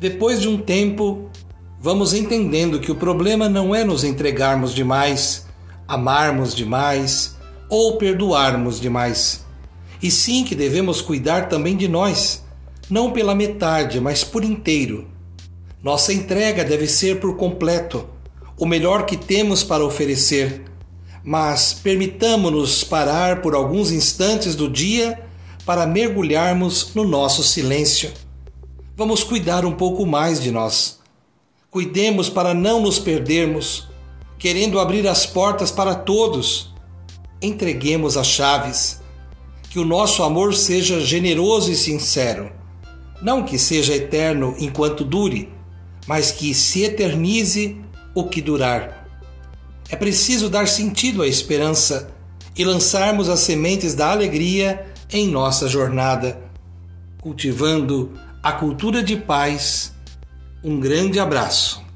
Depois de um tempo, vamos entendendo que o problema não é nos entregarmos demais, amarmos demais ou perdoarmos demais, e sim que devemos cuidar também de nós, não pela metade, mas por inteiro. Nossa entrega deve ser por completo, o melhor que temos para oferecer, mas permitamos-nos parar por alguns instantes do dia para mergulharmos no nosso silêncio. Vamos cuidar um pouco mais de nós. Cuidemos para não nos perdermos, querendo abrir as portas para todos. Entreguemos as chaves. Que o nosso amor seja generoso e sincero. Não que seja eterno enquanto dure, mas que se eternize o que durar. É preciso dar sentido à esperança e lançarmos as sementes da alegria em nossa jornada, cultivando a cultura de paz. Um grande abraço.